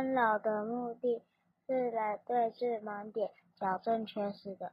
干扰的目的是来对治盲点，矫正缺失的。